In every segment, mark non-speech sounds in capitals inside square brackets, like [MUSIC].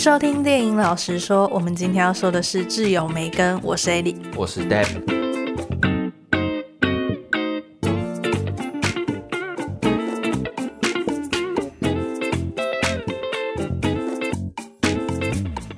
收听电影老实说，我们今天要说的是挚友梅根，我是艾莉，我是 Deb。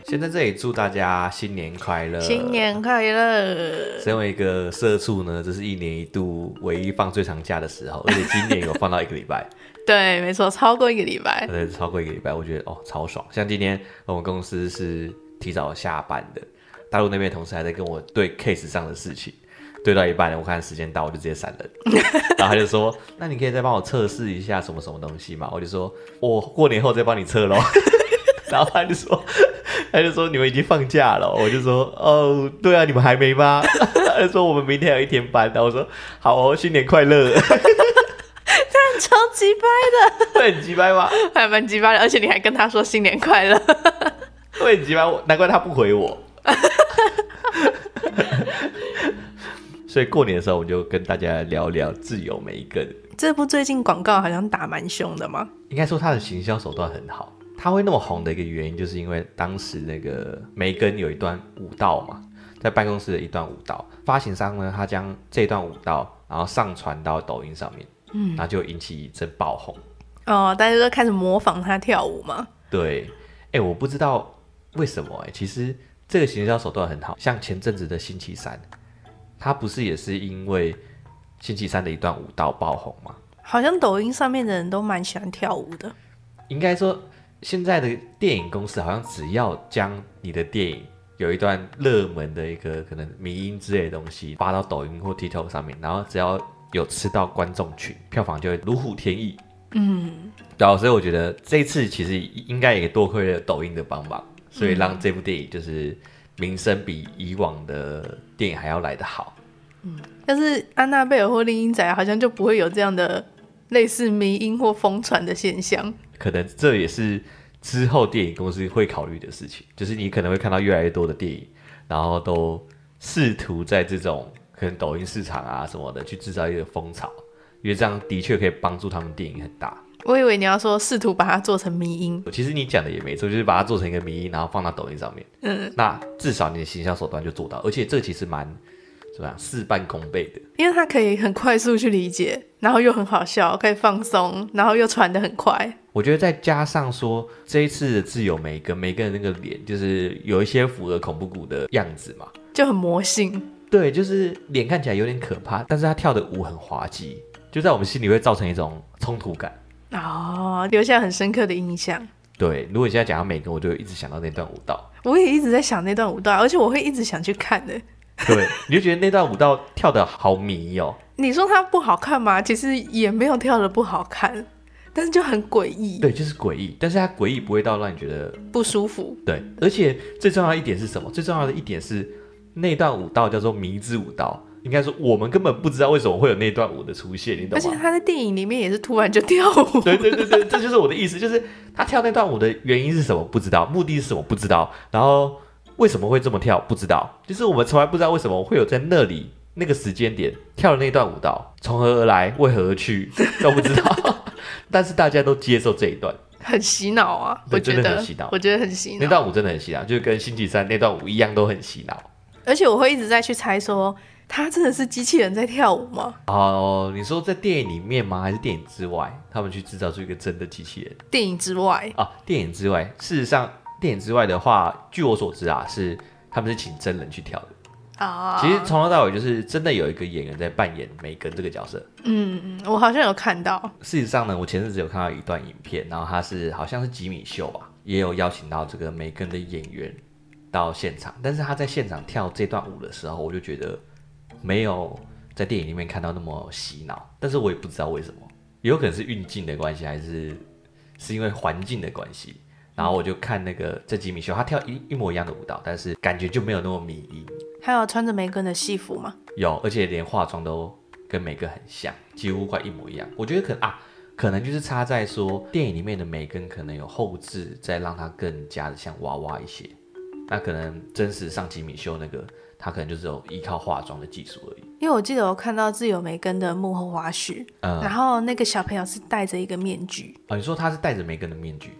先在这里祝大家新年快乐！新年快乐！身为一个社畜呢，这是一年一度唯一放最长假的时候，而且今年有放到一个礼拜。对，没错，超过一个礼拜。对，超过一个礼拜，我觉得哦，超爽。像今天我们公司是提早下班的，大陆那边同事还在跟我对 case 上的事情，对到一半了，我看时间到，我就直接闪人。[LAUGHS] 然后他就说：“那你可以再帮我测试一下什么什么东西吗？”我就说：“我过年后再帮你测喽。[LAUGHS] ”然后他就说。他就说你们已经放假了，我就说哦，对啊，你们还没吗？[LAUGHS] 他就说我们明天有一天班，然后我说好哦，新年快乐。超鸡掰的，会很鸡掰吗？还蛮鸡掰的，而且你还跟他说新年快乐，会很鸡掰，难怪他不回我。[LAUGHS] 所以过年的时候，我就跟大家聊聊挚友梅根。这部最近广告好像打蛮凶的吗？应该说他的行销手段很好。他会那么红的一个原因，就是因为当时那个梅根有一段舞蹈嘛，在办公室的一段舞蹈，发行商呢，他将这段舞蹈然后上传到抖音上面，嗯，然后就引起一阵爆红。哦，大家都开始模仿他跳舞嘛？对，哎，我不知道为什么，哎，其实这个行销手段很好，像前阵子的星期三，他不是也是因为星期三的一段舞蹈爆红吗？好像抖音上面的人都蛮喜欢跳舞的，应该说。现在的电影公司好像只要将你的电影有一段热门的一个可能迷音之类的东西发到抖音或 TikTok 上面，然后只要有吃到观众群，票房就会如虎添翼。嗯，对啊，所以我觉得这一次其实应该也多亏了抖音的帮忙，所以让这部电影就是名声比以往的电影还要来得好。嗯，但是安娜贝尔或丽英仔好像就不会有这样的类似迷因或疯传的现象。可能这也是之后电影公司会考虑的事情，就是你可能会看到越来越多的电影，然后都试图在这种可能抖音市场啊什么的去制造一个风潮，因为这样的确可以帮助他们电影很大。我以为你要说试图把它做成迷音，其实你讲的也没错，就是把它做成一个迷音，然后放到抖音上面。嗯，那至少你的行销手段就做到，而且这其实蛮。怎么样？事半功倍的，因为它可以很快速去理解，然后又很好笑，可以放松，然后又传的很快。我觉得再加上说这一次的挚友梅根，梅根的那个脸就是有一些符合恐怖谷的样子嘛，就很魔性。对，就是脸看起来有点可怕，但是他跳的舞很滑稽，就在我们心里会造成一种冲突感。哦，留下很深刻的印象。对，如果现在讲到美根，我就一直想到那段舞蹈。我也一直在想那段舞蹈，而且我会一直想去看的。对，你就觉得那段舞蹈跳的好迷哦。你说它不好看吗？其实也没有跳的不好看，但是就很诡异。对，就是诡异，但是它诡异不会到让你觉得不舒服。对，而且最重要的一点是什么？最重要的一点是那段舞蹈叫做迷之舞蹈，应该说我们根本不知道为什么会有那段舞的出现，你懂吗？而且他在电影里面也是突然就跳舞。对对对对，这就是我的意思，就是他跳那段舞的原因是什么？不知道，目的是什么？不知道，然后。为什么会这么跳？不知道，就是我们从来不知道为什么会有在那里那个时间点跳的那段舞蹈，从何而来，为何而去都不知道。[LAUGHS] 但是大家都接受这一段，很洗脑啊！我觉得真的很洗脑，我觉得很洗脑。那段舞真的很洗脑，就是跟星期三那段舞一样，都很洗脑。而且我会一直在去猜说，他真的是机器人在跳舞吗？哦，你说在电影里面吗？还是电影之外？他们去制造出一个真的机器人？电影之外啊，电影之外，事实上。电影之外的话，据我所知啊，是他们是请真人去跳的啊。Oh. 其实从头到尾就是真的有一个演员在扮演梅根这个角色。嗯嗯，我好像有看到。事实上呢，我前阵子有看到一段影片，然后他是好像是吉米秀吧，也有邀请到这个梅根的演员到现场。但是他在现场跳这段舞的时候，我就觉得没有在电影里面看到那么洗脑。但是我也不知道为什么，有可能是运镜的关系，还是是因为环境的关系。然后我就看那个这吉米秀，他跳一一模一样的舞蹈，但是感觉就没有那么迷离。还有穿着梅根的戏服吗？有，而且连化妆都跟梅根很像，几乎快一模一样。我觉得可能啊，可能就是差在说电影里面的梅根可能有后置，再让它更加的像娃娃一些。那可能真实上吉米秀那个，他可能就是有依靠化妆的技术而已。因为我记得我看到自由梅根的幕后花絮，嗯，然后那个小朋友是戴着一个面具。哦，你说他是戴着梅根的面具？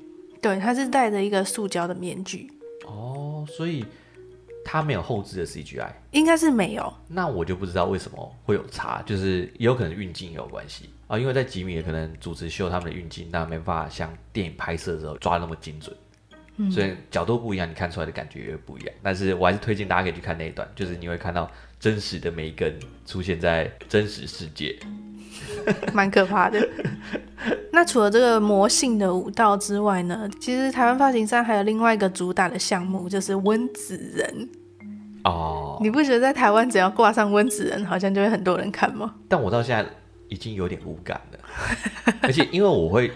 对，他是戴着一个塑胶的面具。哦，所以他没有后置的 CGI，应该是没有。那我就不知道为什么会有差，就是也有可能运镜也有关系啊，因为在吉米也可能主持秀他们的运镜，那没办法像电影拍摄的时候抓那么精准。嗯，所以角度不一样，你看出来的感觉也不一样。但是我还是推荐大家可以去看那一段，就是你会看到真实的梅根出现在真实世界，[LAUGHS] 蛮可怕的。[LAUGHS] 那除了这个魔性的舞蹈之外呢，其实台湾发行商还有另外一个主打的项目，就是温子仁。哦，你不觉得在台湾只要挂上温子仁，好像就会很多人看吗？但我到现在已经有点无感了，[LAUGHS] 而且因为我会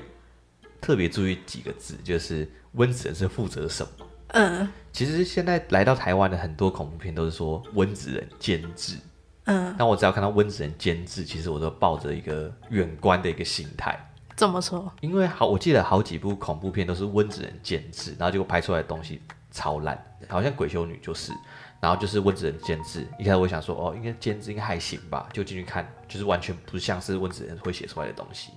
特别注意几个字，就是。温子仁是负责什么？嗯，其实现在来到台湾的很多恐怖片都是说温子仁监制。嗯，但我只要看到温子仁监制，其实我都抱着一个远观的一个心态。怎么说？因为好，我记得好几部恐怖片都是温子仁监制，然后结果拍出来的东西超烂，好像《鬼修女》就是，然后就是温子仁监制。一开始我想说，哦，应该监制应该还行吧，就进去看，就是完全不像是温子仁会写出来的东西，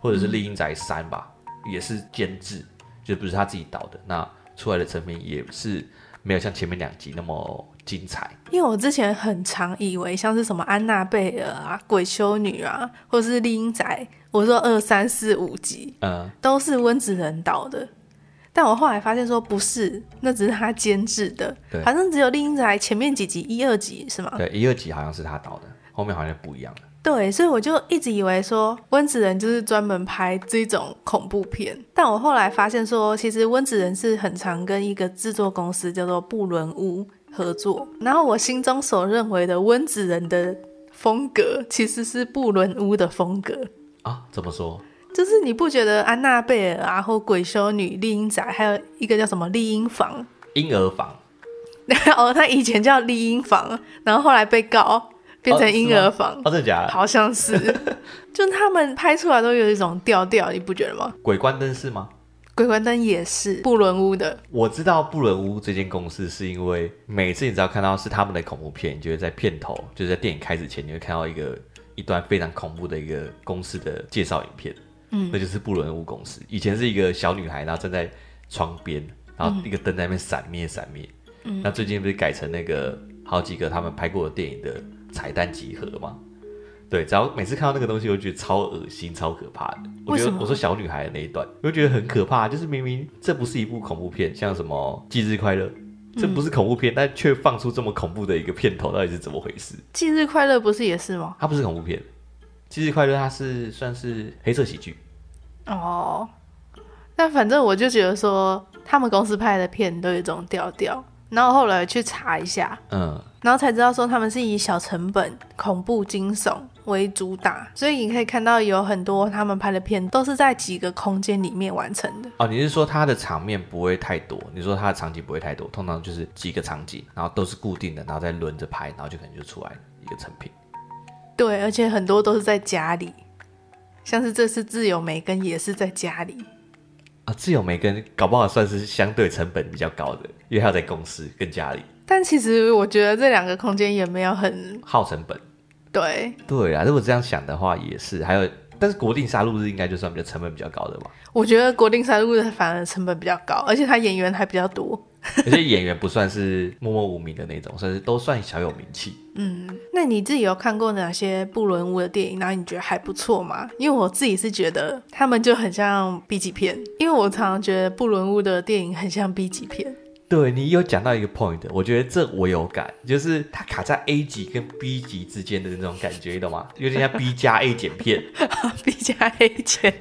或者是《丽英宅三》吧，嗯、也是监制。就不是他自己导的，那出来的成品也是没有像前面两集那么精彩。因为我之前很常以为像是什么安娜贝尔啊、鬼修女啊，或者是厉阴宅，我说二三四五集，嗯，都是温子仁导的。但我后来发现说不是，那只是他监制的，对，好像只有厉阴宅前面几集一二集是吗？对，一二集好像是他导的，后面好像不一样了。对，所以我就一直以为说温子仁就是专门拍这种恐怖片，但我后来发现说，其实温子仁是很常跟一个制作公司叫做布伦屋合作。然后我心中所认为的温子仁的风格，其实是布伦屋的风格啊？怎么说？[LAUGHS] 就是你不觉得安娜贝尔啊，或鬼修女、丽婴仔，还有一个叫什么丽婴房？婴儿房。[LAUGHS] 哦，他以前叫丽婴房，然后后来被告。变成婴儿房，哦，真的假的？好像是，[LAUGHS] 就他们拍出来都有一种调调，你不觉得吗？鬼关灯是吗？鬼关灯也是布伦屋的。我知道布伦屋这间公司是因为每次你只要看到是他们的恐怖片，你就会在片头，就是在电影开始前，你会看到一个一段非常恐怖的一个公司的介绍影片。嗯，那就是布伦屋公司。以前是一个小女孩，然后站在窗边，然后一个灯在那边闪灭闪灭。嗯，那最近不是改成那个好几个他们拍过的电影的。彩蛋集合嘛？对，只要每次看到那个东西，我就觉得超恶心、超可怕的。我觉得我说小女孩的那一段，我就觉得很可怕。就是明明这不是一部恐怖片，像什么《忌日快乐》，这不是恐怖片，嗯、但却放出这么恐怖的一个片头，到底是怎么回事？《忌日快乐》不是也是吗？它不是恐怖片，《忌日快乐》它是算是黑色喜剧。哦，但反正我就觉得说，他们公司拍的片都有这种调调。然后后来去查一下，嗯，然后才知道说他们是以小成本、恐怖惊悚为主打，所以你可以看到有很多他们拍的片都是在几个空间里面完成的。哦，你是说它的场面不会太多？你说它的场景不会太多，通常就是几个场景，然后都是固定的，然后再轮着拍，然后就可能就出来一个成品。对，而且很多都是在家里，像是这次自由梅根也是在家里。啊自由梅根搞不好算是相对成本比较高的，因为他在公司跟家里。但其实我觉得这两个空间也没有很耗成本。对对啊，如果这样想的话也是。还有，但是国定杀戮日应该就算比较成本比较高的吧？我觉得国定杀戮日反而成本比较高，而且他演员还比较多。[LAUGHS] 而且演员不算是默默无名的那种，算是都算小有名气。嗯，那你自己有看过哪些布伦屋的电影？然后你觉得还不错吗？因为我自己是觉得他们就很像 B 级片，因为我常常觉得布伦屋的电影很像 B 级片。对，你有讲到一个 point，我觉得这我有感，就是它卡在 A 级跟 B 级之间的那种感觉，你懂吗？有点像 B 加 A 减片，[LAUGHS] B 加 A 减，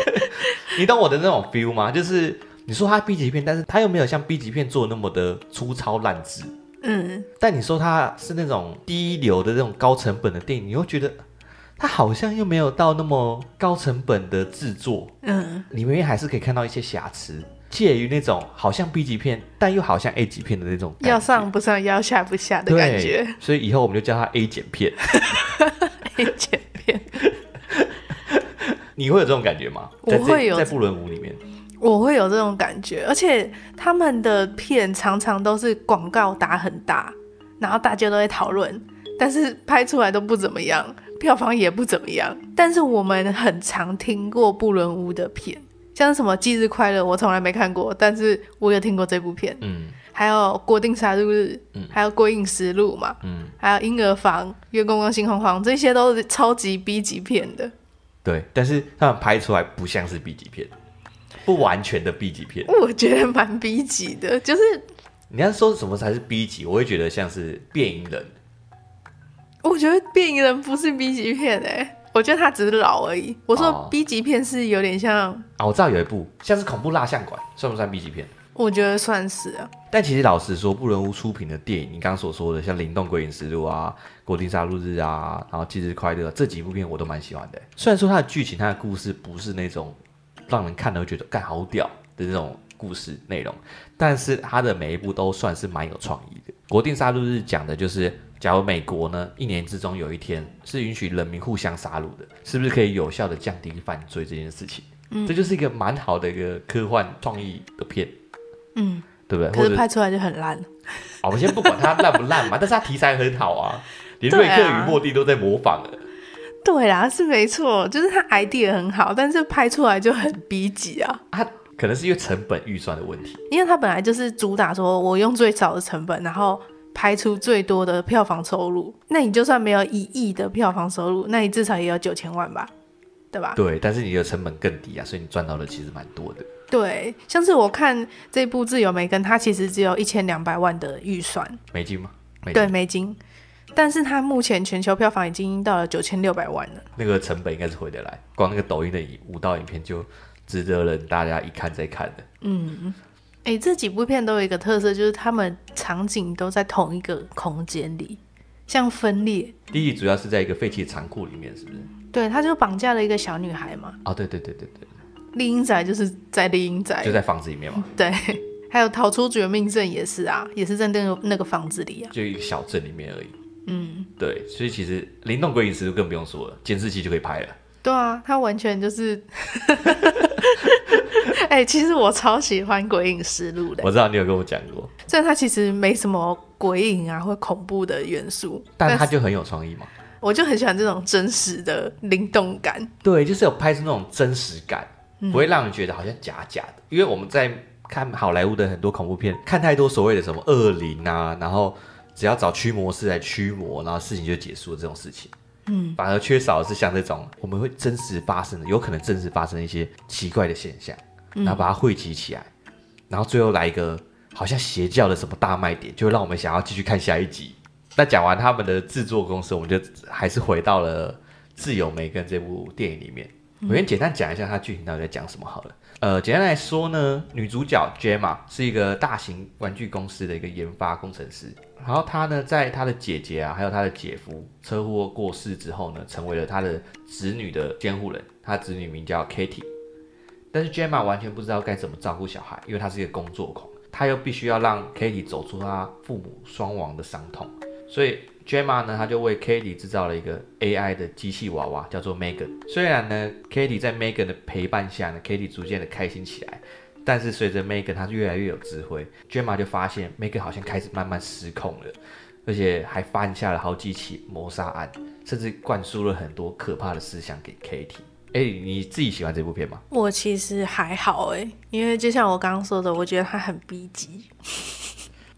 [LAUGHS] 你懂我的那种 feel 吗？就是。你说它 B 级片，但是它又没有像 B 级片做的那么的粗糙烂制。嗯，但你说它是那种第一流的这种高成本的电影，你又觉得它好像又没有到那么高成本的制作。嗯，里面还是可以看到一些瑕疵，介于那种好像 B 级片，但又好像 A 级片的那种，要上不上，要下不下的感觉。所以以后我们就叫它 A 减片。[LAUGHS] A 减片，你会有这种感觉吗？我会有，在布伦屋里面。我会有这种感觉，而且他们的片常常都是广告打很大，然后大家都在讨论，但是拍出来都不怎么样，票房也不怎么样。但是我们很常听过布伦屋的片，像什么《忌日快乐》，我从来没看过，但是我有听过这部片。嗯，还有《国定杀戮日》，嗯，还有《鬼影实录》嘛，嗯，还有《婴儿房》《月光光心慌慌》，这些都是超级 B 级片的。对，但是他们拍出来不像是 B 级片，不完全的 B 级片。我觉得蛮 B 级的，就是你要说什么才是 B 级，我会觉得像是《变影人》。我觉得《变影人》不是 B 级片哎、欸，我觉得他只是老而已。我说 B 级片是有点像啊，我知道有一部像是恐怖蜡像馆，算不算 B 级片？我觉得算是啊。但其实老实说，布伦屋出品的电影，你刚刚所说的像《灵动鬼影实录》啊，《国定杀戮日》啊，然后《忌日快乐》这几部片，我都蛮喜欢的。虽然说它的剧情、它的故事不是那种让人看了会觉得干好屌的那种故事内容，但是它的每一部都算是蛮有创意的。《国定杀戮日》讲的就是，假如美国呢一年之中有一天是允许人民互相杀戮的，是不是可以有效的降低犯罪这件事情？嗯，这就是一个蛮好的一个科幻创意的片。嗯，对不对？可是拍出来就很烂。我们先不管它烂不烂嘛，[LAUGHS] 但是它题材很好啊，连瑞克与莫蒂都在模仿了。对啦，是没错，就是它 idea 很好，但是拍出来就很 B 级啊。它可能是因为成本预算的问题，因为它本来就是主打说我用最少的成本，然后拍出最多的票房收入。那你就算没有一亿的票房收入，那你至少也有九千万吧，对吧？对，但是你的成本更低啊，所以你赚到的其实蛮多的。对，像是我看这部《自由梅根》，它其实只有一千两百万的预算，美金吗？美金。对，美金。但是它目前全球票房已经到了九千六百万了。那个成本应该是回得来，光那个抖音的舞蹈影片就值得人大家一看再看的。嗯，哎，这几部片都有一个特色，就是他们场景都在同一个空间里，像分裂。第一主要是在一个废弃的仓库里面，是不是？对，他就绑架了一个小女孩嘛。哦，对对对对对。丽英仔就是在丽英仔，就在房子里面嘛。[LAUGHS] 对，还有逃出绝命镇也是啊，也是在那个那个房子里啊，就一个小镇里面而已。嗯，对，所以其实灵动鬼影实录更不用说了，监视器就可以拍了。对啊，他完全就是，[LAUGHS] 哎、欸，其实我超喜欢鬼影实录的。我知道你有跟我讲过，虽然它其实没什么鬼影啊或恐怖的元素，但它就很有创意嘛。我就很喜欢这种真实的灵动感。对，就是有拍出那种真实感。不会让人觉得好像假假的，因为我们在看好莱坞的很多恐怖片，看太多所谓的什么恶灵啊，然后只要找驱魔师来驱魔，然后事情就结束了这种事情，嗯，反而缺少的是像这种我们会真实发生的，有可能真实发生一些奇怪的现象，然后把它汇集起来，然后最后来一个好像邪教的什么大卖点，就会让我们想要继续看下一集。那讲完他们的制作公司，我们就还是回到了《自由梅根》这部电影里面。我先简单讲一下它剧情到底在讲什么好了。呃，简单来说呢，女主角 Gemma 是一个大型玩具公司的一个研发工程师。然后她呢，在她的姐姐啊，还有她的姐夫车祸过世之后呢，成为了她的子女的监护人。她子女名叫 Katie，但是 Gemma 完全不知道该怎么照顾小孩，因为她是一个工作狂，她又必须要让 Katie 走出她父母双亡的伤痛，所以。Gemma 呢，他就为 Katie 制造了一个 AI 的机器娃娃，叫做 Megan。虽然呢，Katie 在 Megan 的陪伴下呢，Katie 逐渐的开心起来，但是随着 Megan 她越来越有智慧，Gemma 就发现 Megan 好像开始慢慢失控了，而且还犯下了好几起谋杀案，甚至灌输了很多可怕的思想给 Katie。哎，你自己喜欢这部片吗？我其实还好哎，因为就像我刚刚说的，我觉得它很逼急。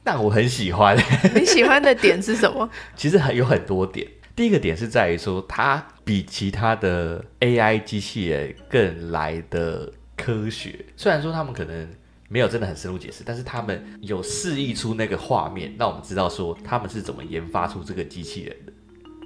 但我很喜欢。[LAUGHS] 你喜欢的点是什么？[LAUGHS] 其实很有很多点。第一个点是在于说，它比其他的 AI 机器人更来的科学。虽然说他们可能没有真的很深入解释，但是他们有示意出那个画面，让我们知道说他们是怎么研发出这个机器人的。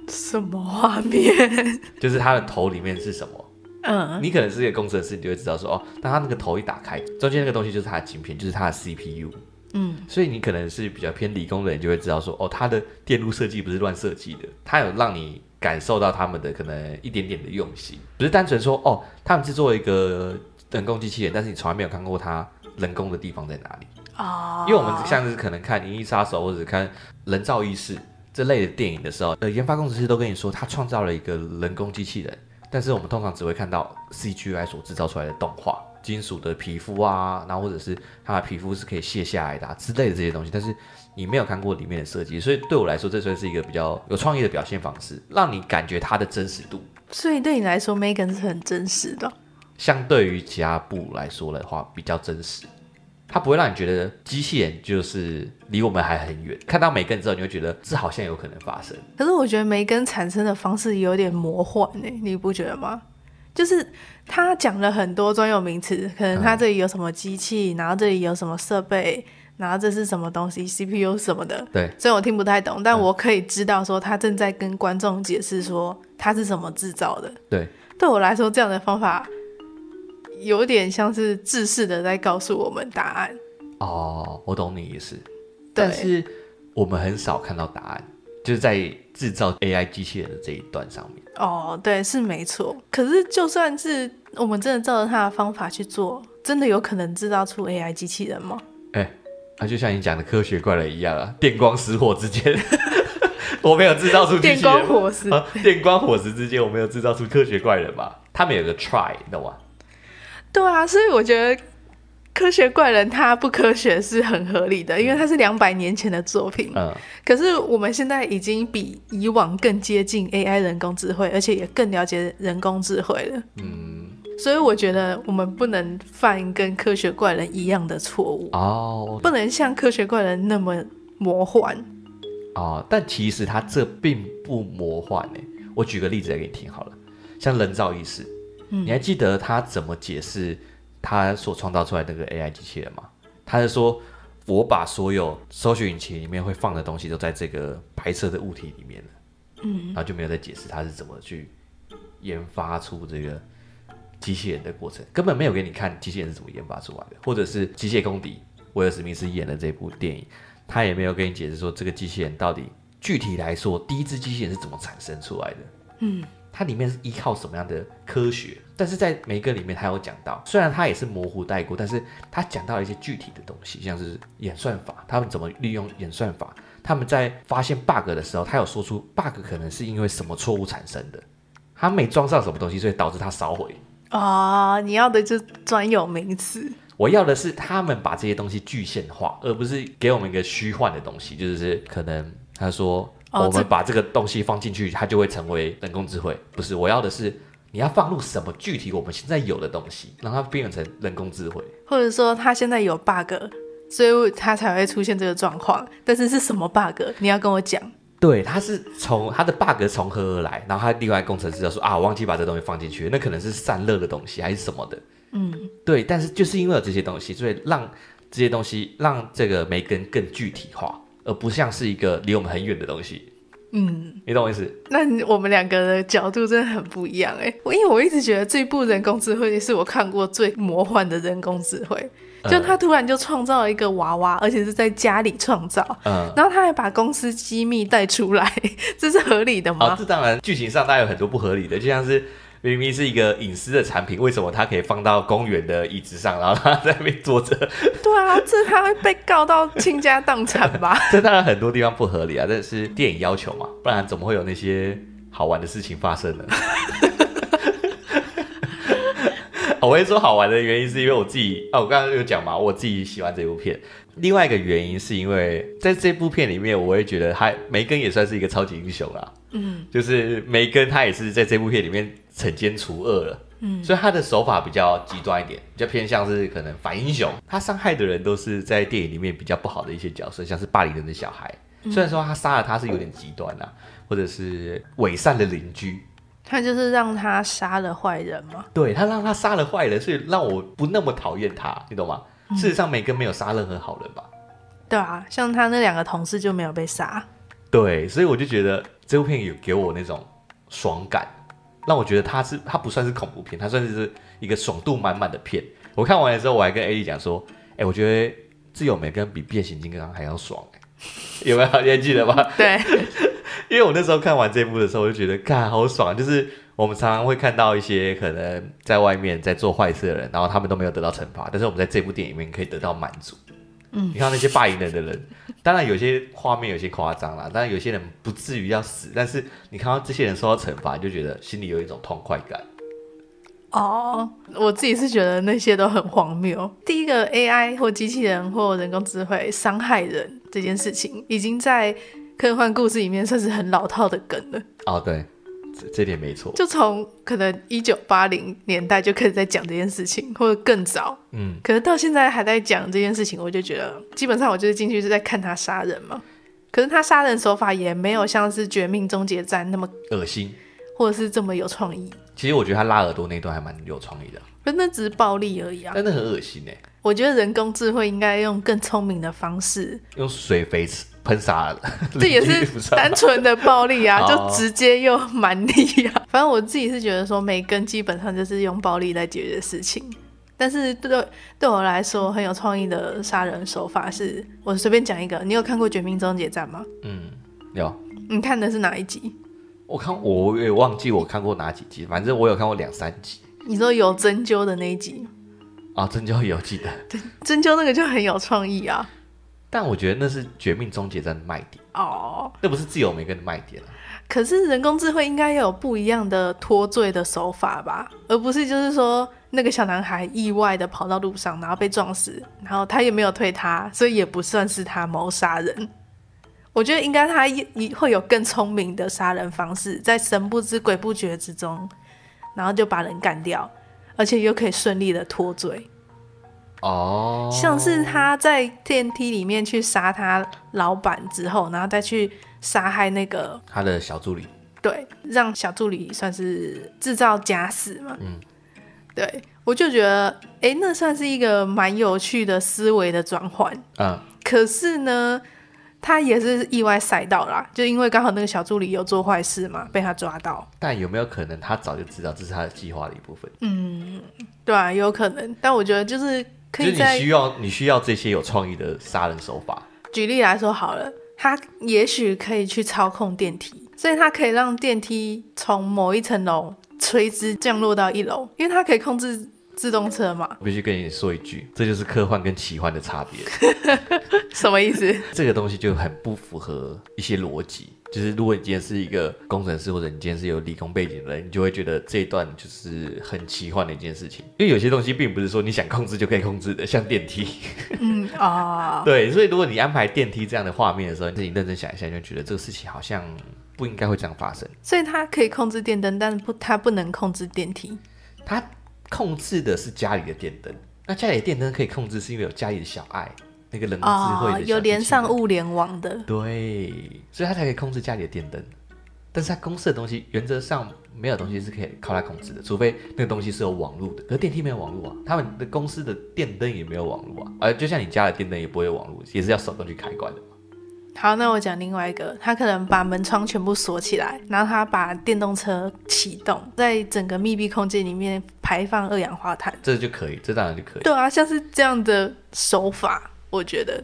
什么画面？[LAUGHS] 就是他的头里面是什么？嗯，你可能是一个工程师，你就会知道说，哦，当他那个头一打开，中间那个东西就是他的晶片，就是他的 CPU。嗯，所以你可能是比较偏理工的人，就会知道说，哦，它的电路设计不是乱设计的，它有让你感受到他们的可能一点点的用心，不是单纯说，哦，他们制作一个人工机器人，但是你从来没有看过它人工的地方在哪里啊？哦、因为我们像是可能看《银翼杀手》或者看《人造意识》这类的电影的时候，呃，研发工程师都跟你说他创造了一个人工机器人，但是我们通常只会看到 CGI 所制造出来的动画。金属的皮肤啊，然后或者是它的皮肤是可以卸下来的、啊、之类的这些东西，但是你没有看过里面的设计，所以对我来说，这算是一个比较有创意的表现方式，让你感觉它的真实度。所以对你来说，Megan 是很真实的。相对于其他部来说的话，比较真实。它不会让你觉得机器人就是离我们还很远。看到梅根之后，你会觉得这好像有可能发生。可是我觉得梅根产生的方式有点魔幻呢，你不觉得吗？就是他讲了很多专有名词，可能他这里有什么机器，嗯、然后这里有什么设备，然后这是什么东西，CPU 什么的。对，虽然我听不太懂，但我可以知道说他正在跟观众解释说他是什么制造的。对，对我来说，这样的方法。有点像是制式的在告诉我们答案哦，我懂你意思，但是我们很少看到答案，就是在制造 AI 机器人的这一段上面。哦，对，是没错。可是就算是我们真的照着他的方法去做，真的有可能制造出 AI 机器人吗？哎、欸，那、啊、就像你讲的科学怪人一样啊，电光石火之间，[LAUGHS] 我没有制造出。电光火石，啊、电光火石之间，我没有制造出科学怪人吧？他们有个 try，你懂吗？对啊，所以我觉得科学怪人他不科学是很合理的，因为他是两百年前的作品。嗯，可是我们现在已经比以往更接近 AI 人工智慧，而且也更了解人工智慧了。嗯，所以我觉得我们不能犯跟科学怪人一样的错误哦，不能像科学怪人那么魔幻哦。但其实他这并不魔幻诶，我举个例子来给你听好了，像人造意识。你还记得他怎么解释他所创造出来的那个 AI 机器人嘛？他是说，我把所有搜寻引擎里面会放的东西都在这个白色的物体里面了，嗯，然后就没有再解释他是怎么去研发出这个机器人的过程，根本没有给你看机器人是怎么研发出来的，或者是机械公敌威尔史密斯演的这部电影，他也没有给你解释说这个机器人到底具体来说第一只机器人是怎么产生出来的，嗯。它里面是依靠什么样的科学？但是在每一个里面，它有讲到，虽然它也是模糊带过，但是它讲到了一些具体的东西，像是演算法，他们怎么利用演算法？他们在发现 bug 的时候，他有说出 bug 可能是因为什么错误产生的？他没装上什么东西，所以导致它烧毁。啊、哦，你要的就是专有名词。我要的是他们把这些东西具现化，而不是给我们一个虚幻的东西，就是可能他说。我们把这个东西放进去，它就会成为人工智慧。不是，我要的是你要放入什么具体我们现在有的东西，让它变成人工智慧。或者说，它现在有 bug，所以它才会出现这个状况。但是是什么 bug？你要跟我讲。对，它是从它的 bug 从何而来？然后它另外工程师就说啊，我忘记把这东西放进去，那可能是散热的东西还是什么的。嗯，对。但是就是因为有这些东西，所以让这些东西让这个梅根更具体化。而不像是一个离我们很远的东西，嗯，你懂我意思？那我们两个的角度真的很不一样哎，我因为我一直觉得这部人工智慧是我看过最魔幻的人工智慧，就他突然就创造了一个娃娃，而且是在家里创造，嗯，然后他还把公司机密带出来，[LAUGHS] 这是合理的吗？好，这当然剧情上当然有很多不合理的，就像是。明明是一个隐私的产品，为什么它可以放到公园的椅子上，然后他在那边坐着？对啊，这他会被告到倾家荡产吧？[LAUGHS] 这当然很多地方不合理啊，这是电影要求嘛，不然怎么会有那些好玩的事情发生呢？[LAUGHS] 我会说好玩的原因是因为我自己啊，我刚刚有讲嘛，我自己喜欢这部片。另外一个原因是因为在这部片里面，我会觉得他梅根也算是一个超级英雄啦。嗯，就是梅根他也是在这部片里面惩奸除恶了。嗯，所以他的手法比较极端一点，比较偏向是可能反英雄。他伤害的人都是在电影里面比较不好的一些角色，像是霸凌人的小孩。虽然说他杀了他是有点极端啦，或者是伪善的邻居。他就是让他杀了坏人嘛？对，他让他杀了坏人，所以让我不那么讨厌他，你懂吗？事实上，梅根没有杀任何好人吧？对啊，像他那两个同事就没有被杀。对，所以我就觉得这部片有给我那种爽感，让我觉得它是它不算是恐怖片，它算是一个爽度满满的片。我看完的时候，我还跟 A 莉讲说：“哎、欸，我觉得《自由美跟》比《变形金刚》还要爽。[LAUGHS] ”有没有？你还记得吗？对，[LAUGHS] 因为我那时候看完这部的时候，我就觉得，看好爽，就是。我们常常会看到一些可能在外面在做坏事的人，然后他们都没有得到惩罚，但是我们在这部电影里面可以得到满足。嗯，你看那些霸凌人的人，[LAUGHS] 当然有些画面有些夸张啦，当然有些人不至于要死，但是你看到这些人受到惩罚，你就觉得心里有一种痛快感。哦，我自己是觉得那些都很荒谬。第一个 AI 或机器人或人工智慧伤害人这件事情，已经在科幻故事里面算是很老套的梗了。哦，对。这这点没错。就从可能一九八零年代就开始在讲这件事情，或者更早，嗯，可是到现在还在讲这件事情，我就觉得基本上我就是进去是在看他杀人嘛。可是他杀人手法也没有像是《绝命终结战》那么恶心，或者是这么有创意。其实我觉得他拉耳朵那段还蛮有创意的，那只是暴力而已啊。但那很恶心哎。我觉得人工智慧应该用更聪明的方式，用水肥喷洒，[LAUGHS] 这也是单纯的暴力啊，就直接又蛮力啊。[LAUGHS] 反正我自己是觉得说，梅根基本上就是用暴力来解决事情。但是对对我来说很有创意的杀人手法是，我随便讲一个，你有看过《绝命终结战》吗？嗯，有。你看的是哪一集？我看我也忘记我看过哪几集，反正我有看过两三集。你说有针灸的那一集？啊，针灸有记得，对，针灸那个就很有创意啊。但我觉得那是《绝命终结战》的卖点哦，那不是自由梅根的卖点啊。可是人工智慧应该要有不一样的脱罪的手法吧，而不是就是说那个小男孩意外的跑到路上，然后被撞死，然后他也没有推他，所以也不算是他谋杀人。[LAUGHS] 我觉得应该他一会有更聪明的杀人方式，在神不知鬼不觉之中，然后就把人干掉。而且又可以顺利的脱罪哦，像是他在电梯里面去杀他老板之后，然后再去杀害那个他的小助理，对，让小助理算是制造假死嘛。嗯，对，我就觉得，哎、欸，那算是一个蛮有趣的思维的转换。嗯，可是呢。他也是意外塞到啦，就因为刚好那个小助理有做坏事嘛，被他抓到。但有没有可能他早就知道这是他的计划的一部分？嗯，对啊，有可能。但我觉得就是可以在，就是你需要你需要这些有创意的杀人手法。举例来说好了，他也许可以去操控电梯，所以他可以让电梯从某一层楼垂直降落到一楼，因为他可以控制。自动车嘛，我必须跟你说一句，这就是科幻跟奇幻的差别。[LAUGHS] 什么意思？这个东西就很不符合一些逻辑。就是如果你今天是一个工程师，或者你今天是有理工背景的人，你就会觉得这一段就是很奇幻的一件事情。因为有些东西并不是说你想控制就可以控制的，像电梯。嗯 [LAUGHS] 啊，对，所以如果你安排电梯这样的画面的时候，你自己认真想一下，就觉得这个事情好像不应该会这样发生。所以它可以控制电灯，但是不，它不能控制电梯。它。控制的是家里的电灯，那家里的电灯可以控制，是因为有家里的小爱，那个人工智慧的、哦、有连上物联网的，对，所以他才可以控制家里的电灯。但是他公司的东西原则上没有东西是可以靠他控制的，除非那个东西是有网络的。可是电梯没有网络啊，他们的公司的电灯也没有网络啊，而就像你家的电灯也不会有网络，也是要手动去开关的。好，那我讲另外一个，他可能把门窗全部锁起来，然后他把电动车启动，在整个密闭空间里面排放二氧化碳，这就可以，这当然就可以。对啊，像是这样的手法，我觉得。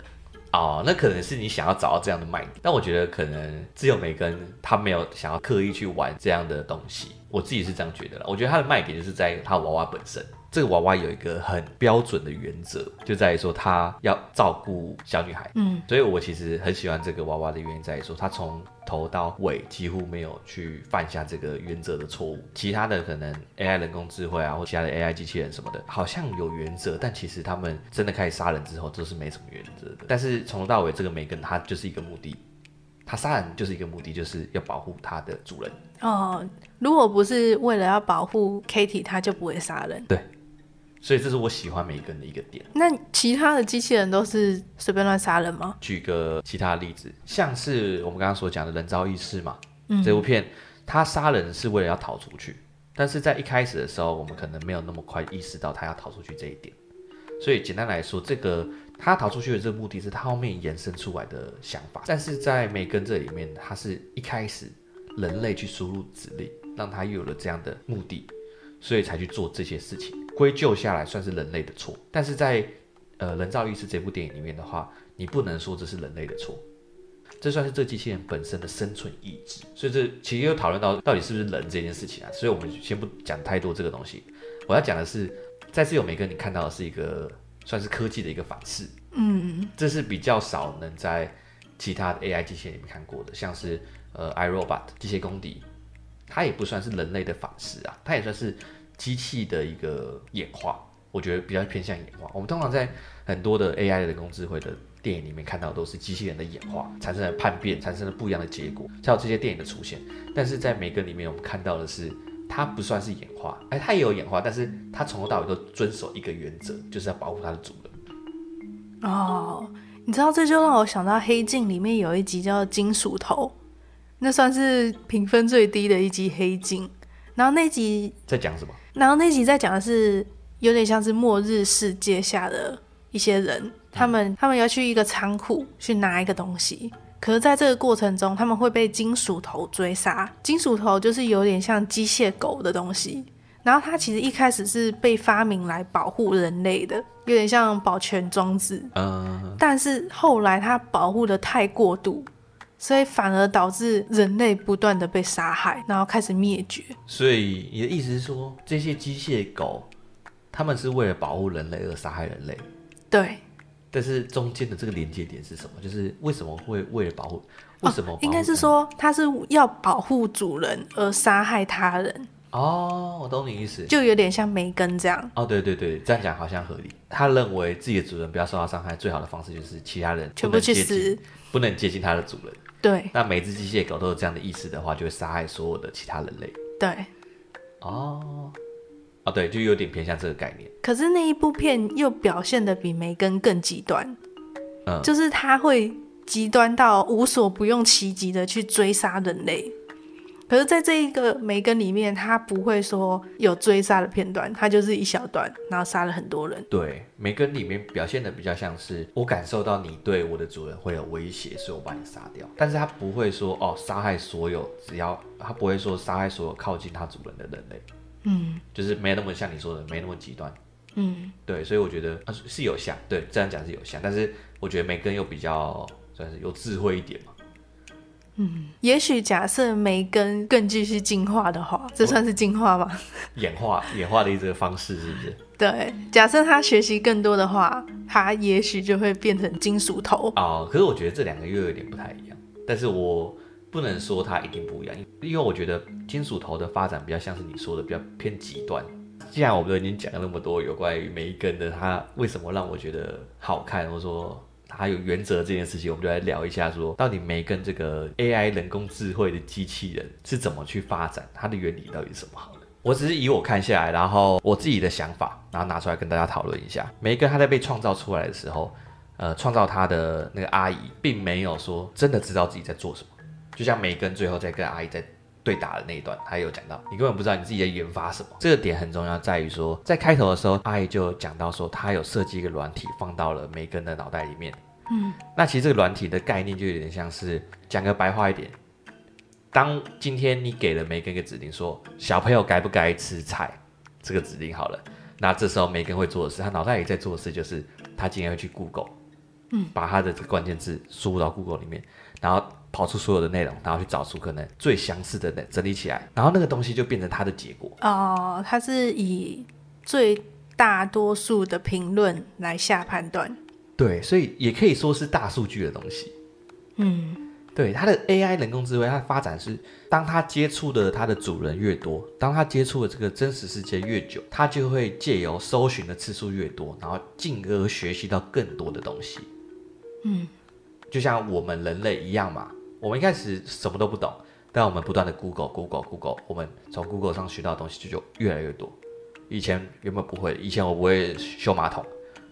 哦，那可能是你想要找到这样的卖点，但我觉得可能自由梅根他没有想要刻意去玩这样的东西，我自己是这样觉得啦。我觉得他的卖点就是在他娃娃本身。这个娃娃有一个很标准的原则，就在于说他要照顾小女孩。嗯，所以我其实很喜欢这个娃娃的原因在于说，他从头到尾几乎没有去犯下这个原则的错误。其他的可能 AI 人工智慧啊，或其他的 AI 机器人什么的，好像有原则，但其实他们真的开始杀人之后，都是没什么原则的。但是从头到尾，这个梅根他就是一个目的，他杀人就是一个目的，就是要保护他的主人。哦，如果不是为了要保护 Kitty，他就不会杀人。对。所以这是我喜欢梅根的一个点。那其他的机器人都是随便乱杀人吗？举个其他的例子，像是我们刚刚所讲的人造意识嘛，嗯，这部片他杀人是为了要逃出去，但是在一开始的时候，我们可能没有那么快意识到他要逃出去这一点。所以简单来说，这个他逃出去的这个目的是他后面延伸出来的想法。但是在梅根这里面，他是一开始人类去输入指令，让他又有了这样的目的，所以才去做这些事情。归咎下来算是人类的错，但是在呃人造意识这部电影里面的话，你不能说这是人类的错，这算是这机器人本身的生存意志。所以这其实又讨论到到底是不是人这件事情啊。所以我们先不讲太多这个东西，我要讲的是，在自由梅根你看到的是一个算是科技的一个反噬，嗯，这是比较少能在其他的 AI 机器人里面看过的，像是呃 iRobot 机械公敌，它也不算是人类的反噬啊，它也算是。机器的一个演化，我觉得比较偏向演化。我们通常在很多的 AI 人工智慧的电影里面看到都是机器人的演化产生了叛变，产生了不一样的结果，才有这些电影的出现。但是在每个里面，我们看到的是，它不算是演化，哎，它也有演化，但是它从头到尾都遵守一个原则，就是要保护它的主人。哦，你知道这就让我想到《黑镜》里面有一集叫《金属头》，那算是评分最低的一集《黑镜》。然后那集在讲什么？然后那集在讲的是有点像是末日世界下的一些人。他们他们要去一个仓库去拿一个东西，可是在这个过程中，他们会被金属头追杀。金属头就是有点像机械狗的东西，然后它其实一开始是被发明来保护人类的，有点像保全装置。嗯。但是后来它保护的太过度，所以反而导致人类不断的被杀害，然后开始灭绝。所以你的意思是说，这些机械狗，他们是为了保护人类而杀害人类？对。但是中间的这个连接点是什么？就是为什么会为了保护？为什么、哦？应该是说它是要保护主人而杀害他人。哦，我懂你意思，就有点像梅根这样。哦，对对对，这样讲好像合理。他认为自己的主人不要受到伤害，最好的方式就是其他人全部去死，不能接近他的主人。对。那每只机械狗都有这样的意识的话，就会杀害所有的其他人类。对。哦。哦，对，就有点偏向这个概念。可是那一部片又表现的比梅根更极端，嗯，就是他会极端到无所不用其极的去追杀人类。可是，在这一个梅根里面，他不会说有追杀的片段，他就是一小段，然后杀了很多人。对，梅根里面表现的比较像是我感受到你对我的主人会有威胁，所以我把你杀掉。但是他不会说哦，杀害所有，只要他不会说杀害所有靠近他主人的人类。嗯，就是没那么像你说的，没那么极端。嗯，对，所以我觉得啊是有像，对，这样讲是有像，但是我觉得梅根又比较算是有智慧一点嘛。嗯，也许假设梅根更继续进化的话，这算是进化吗？演化，[LAUGHS] 演化的一个方式是不是？对，假设他学习更多的话，他也许就会变成金属头。哦，可是我觉得这两个又有点不太一样，但是我。不能说它一定不一样，因为我觉得金属头的发展比较像是你说的比较偏极端。既然我们都已经讲了那么多有关于梅根的，它为什么让我觉得好看，或者说它有原则这件事情，我们就来聊一下说，到底梅根这个 AI 人工智慧的机器人是怎么去发展，它的原理到底是什么？好的，我只是以我看下来，然后我自己的想法，然后拿出来跟大家讨论一下。梅根它在被创造出来的时候，呃，创造它的那个阿姨并没有说真的知道自己在做什么。就像梅根最后在跟阿姨在对打的那一段，他也有讲到，你根本不知道你自己在研发什么。这个点很重要，在于说，在开头的时候，阿姨就讲到说，他有设计一个软体放到了梅根的脑袋里面。嗯，那其实这个软体的概念就有点像是，讲个白话一点，当今天你给了梅根一个指令，说小朋友该不该吃菜，这个指令好了，那这时候梅根会做的事，他脑袋里在做的事就是，他今天会去 Google，嗯，把他的这个关键字输入到 Google 里面，然后。跑出所有的内容，然后去找出可能最相似的内，整理起来，然后那个东西就变成它的结果。哦，它是以最大多数的评论来下判断。对，所以也可以说是大数据的东西。嗯，对，它的 AI 人工智慧，它的发展是，当它接触的它的主人越多，当它接触的这个真实世界越久，它就会借由搜寻的次数越多，然后进而学习到更多的东西。嗯，就像我们人类一样嘛。我们一开始什么都不懂，但我们不断的 Google Google Google，我们从 Google 上学到的东西就就越来越多。以前原本不会，以前我不会修马桶，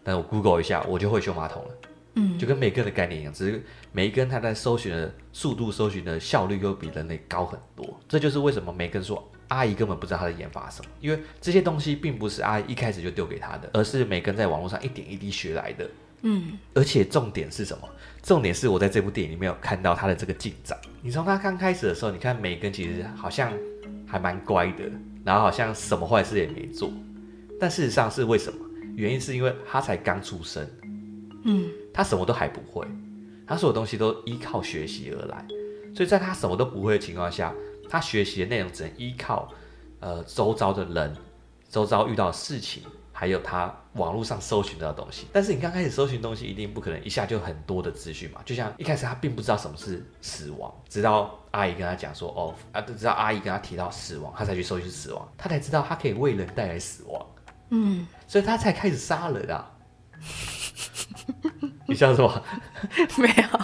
但我 Google 一下，我就会修马桶了。嗯，就跟每个人的概念一样，只是每个人他在搜寻的速度、搜寻的效率又比人类高很多。这就是为什么梅根说阿姨根本不知道他在研发什么，因为这些东西并不是阿姨一开始就丢给他的，而是梅根在网络上一点一滴学来的。嗯，而且重点是什么？重点是我在这部电影里面有看到他的这个进展。你从他刚开始的时候，你看梅根其实好像还蛮乖的，然后好像什么坏事也没做。但事实上是为什么？原因是因为他才刚出生，嗯，他什么都还不会，他所有东西都依靠学习而来。所以在他什么都不会的情况下，他学习的内容只能依靠呃周遭的人，周遭遇到的事情。还有他网络上搜寻到的东西，但是你刚开始搜寻东西，一定不可能一下就很多的资讯嘛。就像一开始他并不知道什么是死亡，直到阿姨跟他讲说，哦，啊，直到阿姨跟他提到死亡，他才去搜寻死亡，他才知道他可以为人带来死亡，嗯，所以他才开始杀人啊。[LAUGHS] 你笑什么？[LAUGHS] 没有。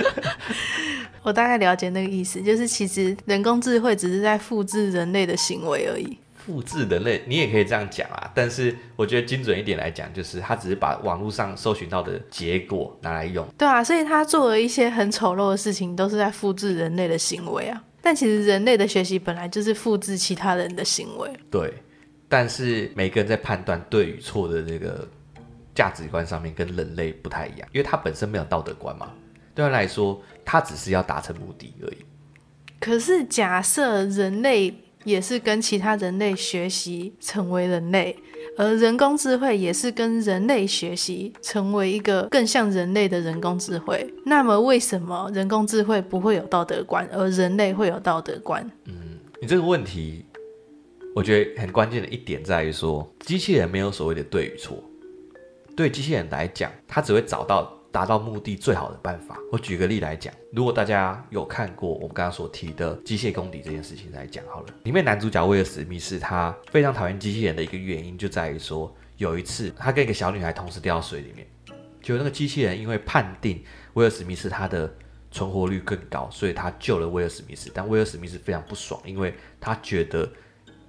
[LAUGHS] 我大概了解那个意思，就是其实人工智慧只是在复制人类的行为而已。复制人类，你也可以这样讲啊。但是我觉得精准一点来讲，就是他只是把网络上搜寻到的结果拿来用。对啊，所以他做了一些很丑陋的事情，都是在复制人类的行为啊。但其实人类的学习本来就是复制其他人的行为。对，但是每个人在判断对与错的这个价值观上面跟人类不太一样，因为他本身没有道德观嘛。对他来说，他只是要达成目的而已。可是假设人类也是跟其他人类学习成为人类，而人工智慧也是跟人类学习成为一个更像人类的人工智慧，那么为什么人工智慧不会有道德观，而人类会有道德观？嗯，你这个问题，我觉得很关键的一点在于说，机器人没有所谓的对与错，对机器人来讲，它只会找到。达到目的最好的办法。我举个例来讲，如果大家有看过我们刚刚所提的机械公敌这件事情来讲好了，里面男主角威尔史密斯他非常讨厌机器人的一个原因就在于说，有一次他跟一个小女孩同时掉到水里面，就那个机器人因为判定威尔史密斯他的存活率更高，所以他救了威尔史密斯，但威尔史密斯非常不爽，因为他觉得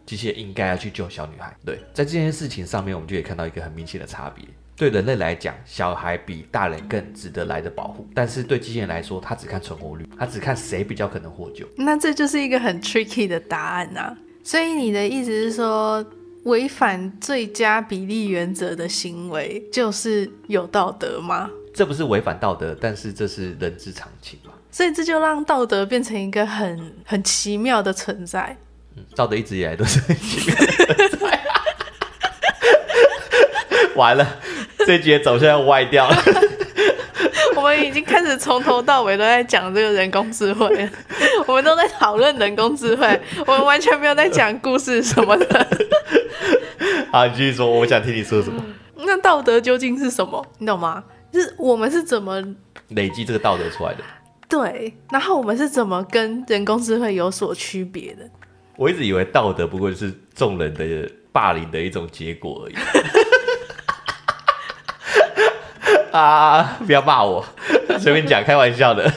机器人应该要去救小女孩。对，在这件事情上面，我们就可以看到一个很明显的差别。对人类来讲，小孩比大人更值得来的保护。但是对机器人来说，他只看存活率，他只看谁比较可能获救。那这就是一个很 tricky 的答案呐、啊。所以你的意思是说，违反最佳比例原则的行为就是有道德吗？这不是违反道德，但是这是人之常情嘛。所以这就让道德变成一个很很奇妙的存在。嗯，道德一直以来都是很奇妙的存在。[LAUGHS] 完了。这节走向要歪掉了。[LAUGHS] 我们已经开始从头到尾都在讲这个人工智慧，我们都在讨论人工智慧，我们完全没有在讲故事什么的。[LAUGHS] 好，你继续说，我想听你说什么。那道德究竟是什么？你懂吗？就是我们是怎么累积这个道德出来的？对，然后我们是怎么跟人工智慧有所区别的？我一直以为道德不过就是众人的霸凌的一种结果而已。啊！不要骂我，[LAUGHS] 随便讲，开玩笑的。[LAUGHS]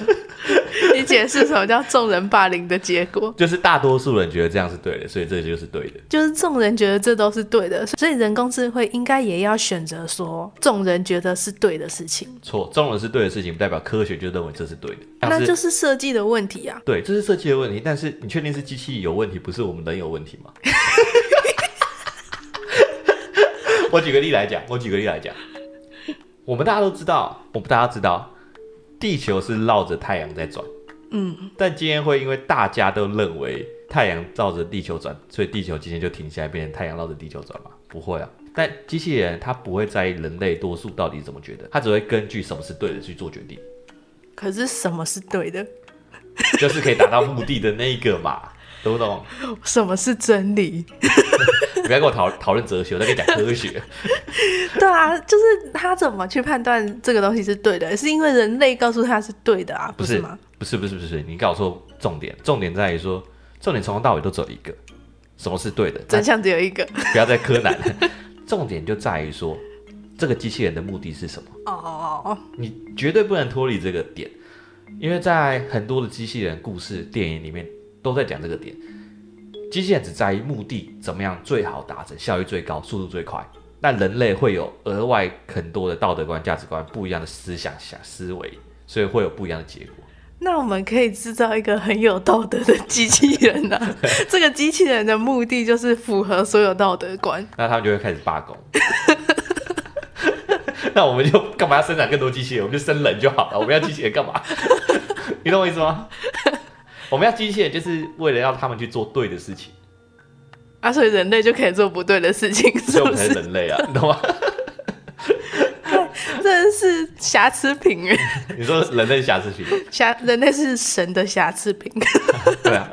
你解释什么叫众人霸凌的结果？就是大多数人觉得这样是对的，所以这就是对的。就是众人觉得这都是对的，所以人工智慧应该也要选择说众人觉得是对的事情。错，众人是对的事情，不代表科学就认为这是对的。那就是设计的问题啊。对，这是设计的问题。但是你确定是机器有问题，不是我们人有问题吗？[LAUGHS] 我举个例来讲，我举个例来讲。我们大家都知道，我们大家知道，地球是绕着太阳在转。嗯，但今天会因为大家都认为太阳绕着地球转，所以地球今天就停下来，变成太阳绕着地球转吗？不会啊。但机器人它不会在意人类多数到底怎么觉得，它只会根据什么是对的去做决定。可是什么是对的？就是可以达到目的的那一个嘛，[LAUGHS] 懂不懂？什么是真理？[LAUGHS] 不要跟我讨讨论哲学，我在跟你讲科学。[LAUGHS] 对啊，就是他怎么去判断这个东西是对的，是因为人类告诉他是对的啊，不是，吗？不是不是不是，你告诉我重点，重点在于说，重点从头到尾都只有一个，什么是对的？真相只有一个。不要再柯南了，[LAUGHS] 重点就在于说，这个机器人的目的是什么？哦哦哦，你绝对不能脱离这个点，因为在很多的机器人故事电影里面都在讲这个点。机器人只在意目的怎么样最好达成，效率最高，速度最快。那人类会有额外很多的道德观、价值观不一样的思想、想思维，所以会有不一样的结果。那我们可以制造一个很有道德的机器人啊！这个机器人的目的就是符合所有道德观。[LAUGHS] 那他们就会开始罢工。[LAUGHS] 那我们就干嘛要生产更多机器人？我们就生人就好了。我们要机器人干嘛？[LAUGHS] 你懂我意思吗？我们要机器人，就是为了要他们去做对的事情啊，所以人类就可以做不对的事情，[LAUGHS] 是不是？所以我们才是人类啊，你 [LAUGHS] 懂吗？对，[LAUGHS] 真是瑕疵品哎！你说人类瑕疵品？瑕人类是神的瑕疵品。对啊，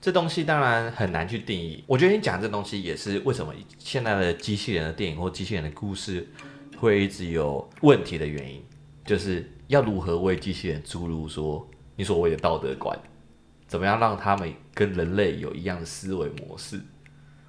这东西当然很难去定义。我觉得你讲这东西也是为什么现在的机器人的电影或机器人的故事会一直有问题的原因，就是要如何为机器人注入说。你所谓的道德观，怎么样让他们跟人类有一样的思维模式？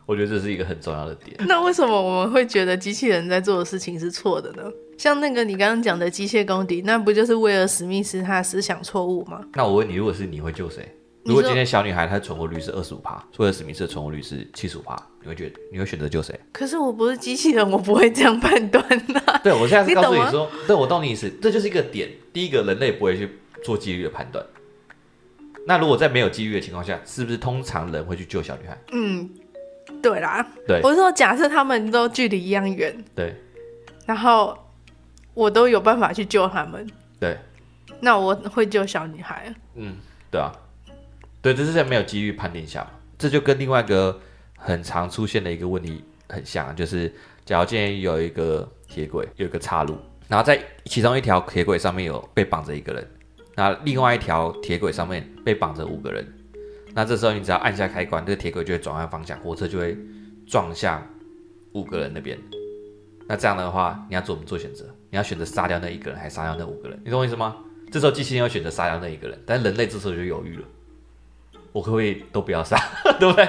我觉得这是一个很重要的点。那为什么我们会觉得机器人在做的事情是错的呢？像那个你刚刚讲的机械公敌，那不就是威尔史密斯他的思想错误吗？那我问你，如果是你会救谁？如果今天小女孩她的存活率是二十五趴，威尔史密斯的存活率是七十五趴，你会觉得你会选择救谁？可是我不是机器人，我不会这样判断呐。对，我现在是告诉你说，你对，我懂你意思，这就是一个点。第一个，人类不会去做几率的判断。那如果在没有几率的情况下，是不是通常人会去救小女孩？嗯，对啦。对，我是说，假设他们都距离一样远，对，然后我都有办法去救他们，对，那我会救小女孩。嗯，对啊。对，这是在没有机遇判定下，这就跟另外一个很常出现的一个问题很像，就是假如今天有一个铁轨，有一个岔路，然后在其中一条铁轨上面有被绑着一个人，那另外一条铁轨上面被绑着五个人，那这时候你只要按下开关，这个铁轨就会转换方向，火车就会撞向五个人那边。那这样的话，你要做怎么做选择？你要选择杀掉那一个人，还是杀掉那五个人？你懂我意思吗？这时候机器人要选择杀掉那一个人，但人类这时候就犹豫了。我可不可以都不要杀，[LAUGHS] 对不对？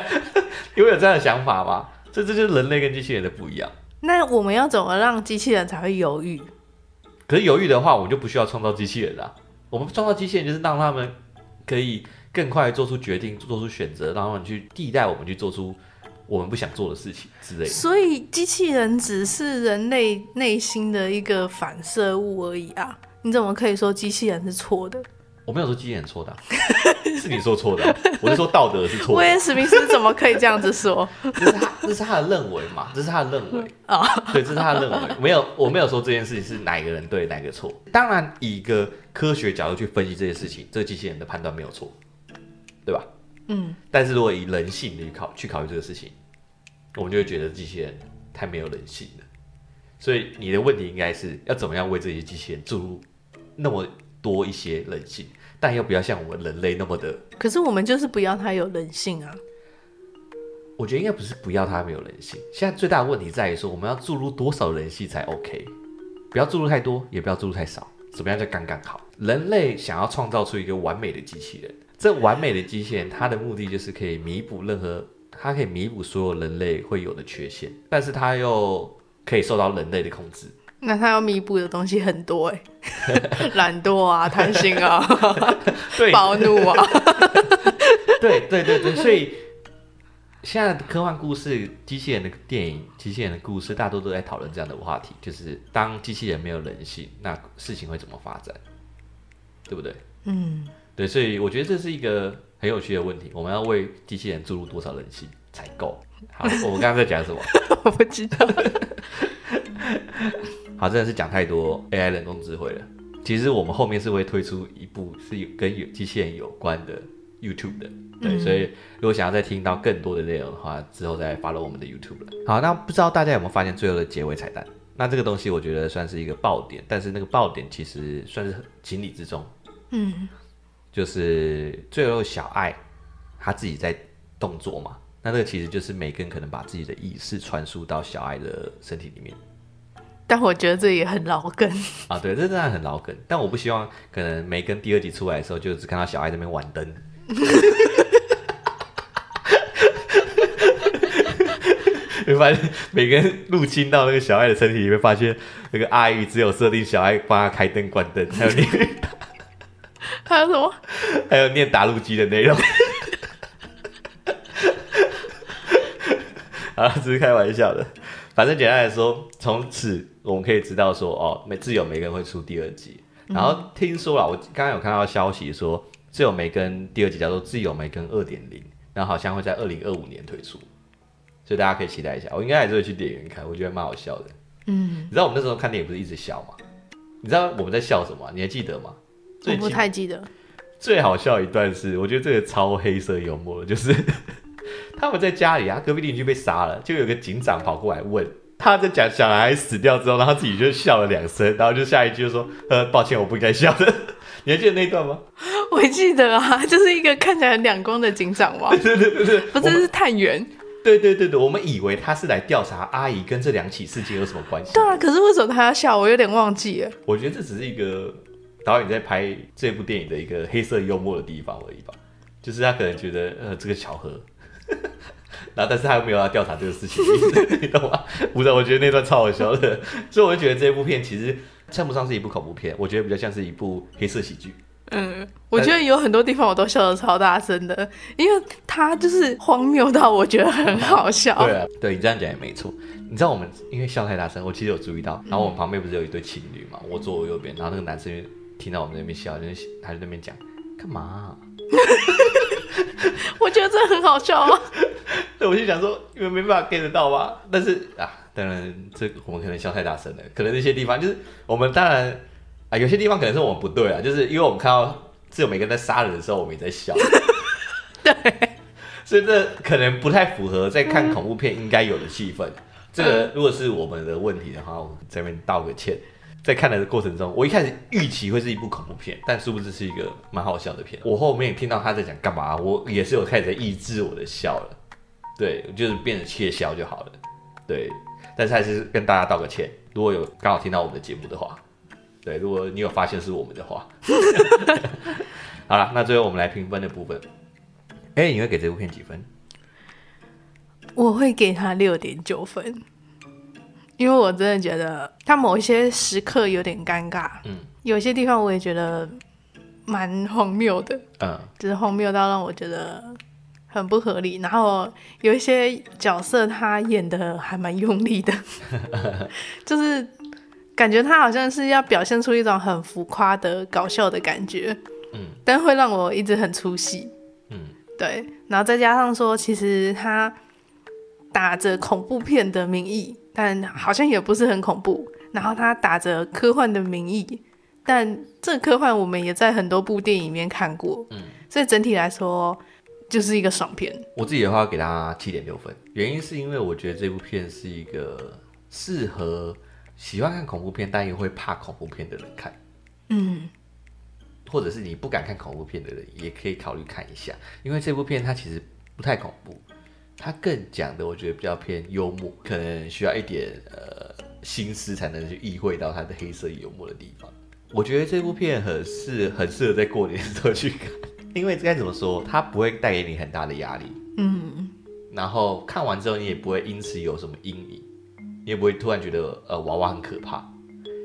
你会有这样的想法吗？这这就是人类跟机器人的不一样。那我们要怎么让机器人才会犹豫？可是犹豫的话，我们就不需要创造机器人了。我们创造机器人就是让他们可以更快做出决定、做出选择，让他们去替代我们去做出我们不想做的事情之类的。所以机器人只是人类内心的一个反射物而已啊！你怎么可以说机器人是错的？我没有说机器人错的、啊，是你说错的、啊。我是说道德是错的。威尔史密斯怎么可以这样子说？[LAUGHS] 这是他，这是他的认为嘛？这是他的认为啊。Oh. 对，这是他的认为。没有，我没有说这件事情是哪个人对，哪个错。当然，以一个科学角度去分析这些事情，这个机器人的判断没有错，对吧？嗯。但是如果以人性去考去考虑这个事情，我们就会觉得机器人太没有人性了。所以你的问题应该是要怎么样为这些机器人注入那么。多一些人性，但又不要像我们人类那么的。可是我们就是不要它有人性啊。我觉得应该不是不要它没有人性，现在最大的问题在于说，我们要注入多少人性才 OK？不要注入太多，也不要注入太少，怎么样就刚刚好？人类想要创造出一个完美的机器人，这完美的机器人，它的目的就是可以弥补任何，它可以弥补所有人类会有的缺陷，但是它又可以受到人类的控制。那它要弥补的东西很多哎，[LAUGHS] 懒惰啊，贪心啊，[LAUGHS] 对暴怒啊，[LAUGHS] 对对对对，所以现在的科幻故事、机器人的电影、机器人的故事，大多都在讨论这样的话题，就是当机器人没有人性，那事情会怎么发展，对不对？嗯，对，所以我觉得这是一个很有趣的问题，我们要为机器人注入多少人性才够？好，[LAUGHS] 我们刚刚在讲什么？[LAUGHS] 我不知道。[LAUGHS] 好，真的是讲太多 AI 人工智慧了。其实我们后面是会推出一部是有跟有机器人有关的 YouTube 的，对，嗯、所以如果想要再听到更多的内容的话，之后再 follow 我们的 YouTube 了。好，那不知道大家有没有发现最后的结尾彩蛋？那这个东西我觉得算是一个爆点，但是那个爆点其实算是情理之中。嗯，就是最后小爱他自己在动作嘛，那这个其实就是梅根可能把自己的意识传输到小爱的身体里面。但我觉得这也很老梗啊，对，这真的很老梗。但我不希望可能梅根第二集出来的时候，就只看到小爱在那边玩灯。[LAUGHS] 会发现每个人入侵到那个小爱的身体里面，发现那个阿姨只有设定小爱帮他开灯关灯，还有念，[LAUGHS] 还有什么？[LAUGHS] 还有念打录机的内容。[LAUGHS] 啊，只是开玩笑的。反正简单来说，从此我们可以知道说，哦，自由梅根会出第二集。然后听说了，我刚刚有看到消息说，自由梅根第二集叫做《自由梅根二点零》，然后好像会在二零二五年推出，所以大家可以期待一下。我应该还是会去电影院看，我觉得蛮好笑的。嗯，你知道我们那时候看电影不是一直笑吗？你知道我们在笑什么？你还记得吗？我不太记得。最好笑一段是，我觉得这个超黑色幽默的，就是。[LAUGHS] 他们在家里啊，隔壁邻居被杀了，就有个警长跑过来问，他在讲小孩死掉之后，然后他自己就笑了两声，然后就下一句就说：“呃，抱歉，我不应该笑的。[LAUGHS] ”你还记得那一段吗？我记得啊，就是一个看起来很两光的警长吗。对对对对，不是是探员。对对对对，我们以为他是来调查阿姨跟这两起事件有什么关系。对啊，可是为什么他要笑？我有点忘记了。我觉得这只是一个导演在拍这部电影的一个黑色幽默的地方而已吧，就是他可能觉得呃这个巧合。[LAUGHS] 然后但是他又没有要调查这个事情，你懂吗？不是，我觉得那段超好笑的，所以我就觉得这部片其实称不上是一部恐怖片，我觉得比较像是一部黑色喜剧。嗯，我觉得有很多地方我都笑得超大声的，因为他就是荒谬到我觉得很好笑。对啊，对你这样讲也没错。你知道我们因为笑太大声，我其实有注意到，然后我们旁边不是有一对情侣嘛？我坐我右边，然后那个男生听到我们那边笑，就是他在那边讲干嘛啊？[LAUGHS] 我觉得这很好笑啊。对，我就想说，你们没办法 get 得到吧？但是啊，当然这我们可能笑太大声了，可能那些地方就是我们当然啊，有些地方可能是我们不对啊，就是因为我们看到只有每个人在杀人的时候，我们也在笑。[LAUGHS] 对，所以这可能不太符合在看恐怖片应该有的气氛。这个如果是我们的问题的话，我这边道个歉。在看的过程中，我一开始预期会是一部恐怖片，但殊不知是一个蛮好笑的片。我后面听到他在讲干嘛，我也是有开始在抑制我的笑了。对，就是变得窃笑就好了。对，但是还是跟大家道个歉。如果有刚好听到我们的节目的话，对，如果你有发现是我们的话，[LAUGHS] 好了，那最后我们来评分的部分。哎，你会给这部片几分？我会给他六点九分。因为我真的觉得他某一些时刻有点尴尬，嗯，有些地方我也觉得蛮荒谬的，嗯，就是荒谬到让我觉得很不合理。然后有一些角色他演的还蛮用力的，[LAUGHS] 就是感觉他好像是要表现出一种很浮夸的搞笑的感觉，嗯，但会让我一直很出戏，嗯，对。然后再加上说，其实他打着恐怖片的名义。但好像也不是很恐怖，然后他打着科幻的名义，但这科幻我们也在很多部电影里面看过，嗯，所以整体来说就是一个爽片。我自己的话给他七点六分，原因是因为我觉得这部片是一个适合喜欢看恐怖片但又会怕恐怖片的人看，嗯，或者是你不敢看恐怖片的人也可以考虑看一下，因为这部片它其实不太恐怖。它更讲的，我觉得比较偏幽默，可能需要一点呃心思才能去意会到它的黑色幽默的地方。我觉得这部片很适很适合在过年的时候去看，因为该怎么说，它不会带给你很大的压力，嗯，然后看完之后你也不会因此有什么阴影，你也不会突然觉得呃娃娃很可怕，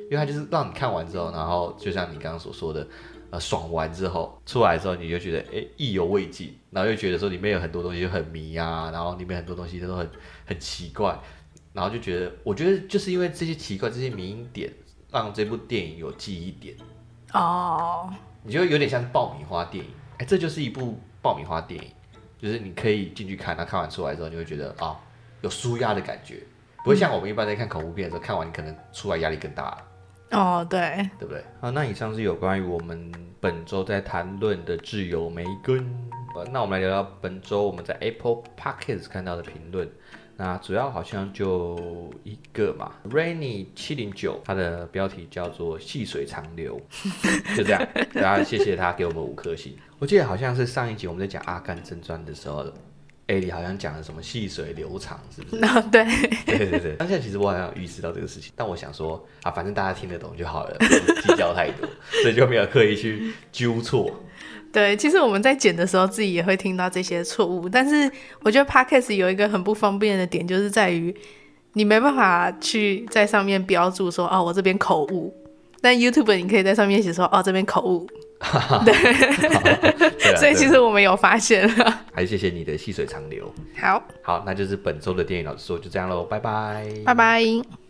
因为它就是让你看完之后，然后就像你刚刚所说的。呃，爽完之后出来之后，你就觉得哎，意犹未尽，然后又觉得说里面有很多东西就很迷啊，然后里面很多东西都很很奇怪，然后就觉得，我觉得就是因为这些奇怪、这些迷点，让这部电影有记忆点哦，你就有点像爆米花电影，哎，这就是一部爆米花电影，就是你可以进去看，那看完出来之后，你会觉得啊、哦，有舒压的感觉，不会像我们一般在看恐怖片的时候，看完你可能出来压力更大。哦，对，对不对？好，那以上是有关于我们本周在谈论的窒友梅根。那我们来聊聊本周我们在 Apple Podcast 看到的评论。那主要好像就一个嘛，Rainy 七零九，它的标题叫做“细水长流”，[LAUGHS] 就这样。大家谢谢他给我们五颗星。我记得好像是上一集我们在讲《阿甘正传》的时候。艾莉好像讲了什么细水流长，是不是？[LAUGHS] 啊，对，[LAUGHS] 对对对。当下其实我好像有意识到这个事情，但我想说啊，反正大家听得懂就好了，不计较太多，[LAUGHS] 所以就没有刻意去纠错。对，其实我们在剪的时候，自己也会听到这些错误。但是我觉得 Podcast 有一个很不方便的点，就是在于你没办法去在上面标注说哦，我这边口误。但 YouTube 你可以在上面写说哦，这边口误。[LAUGHS] 对，所以其实我们有发现了。[LAUGHS] 还是谢谢你的细水长流。好，好，那就是本周的电影老师说就这样喽，拜拜，拜拜。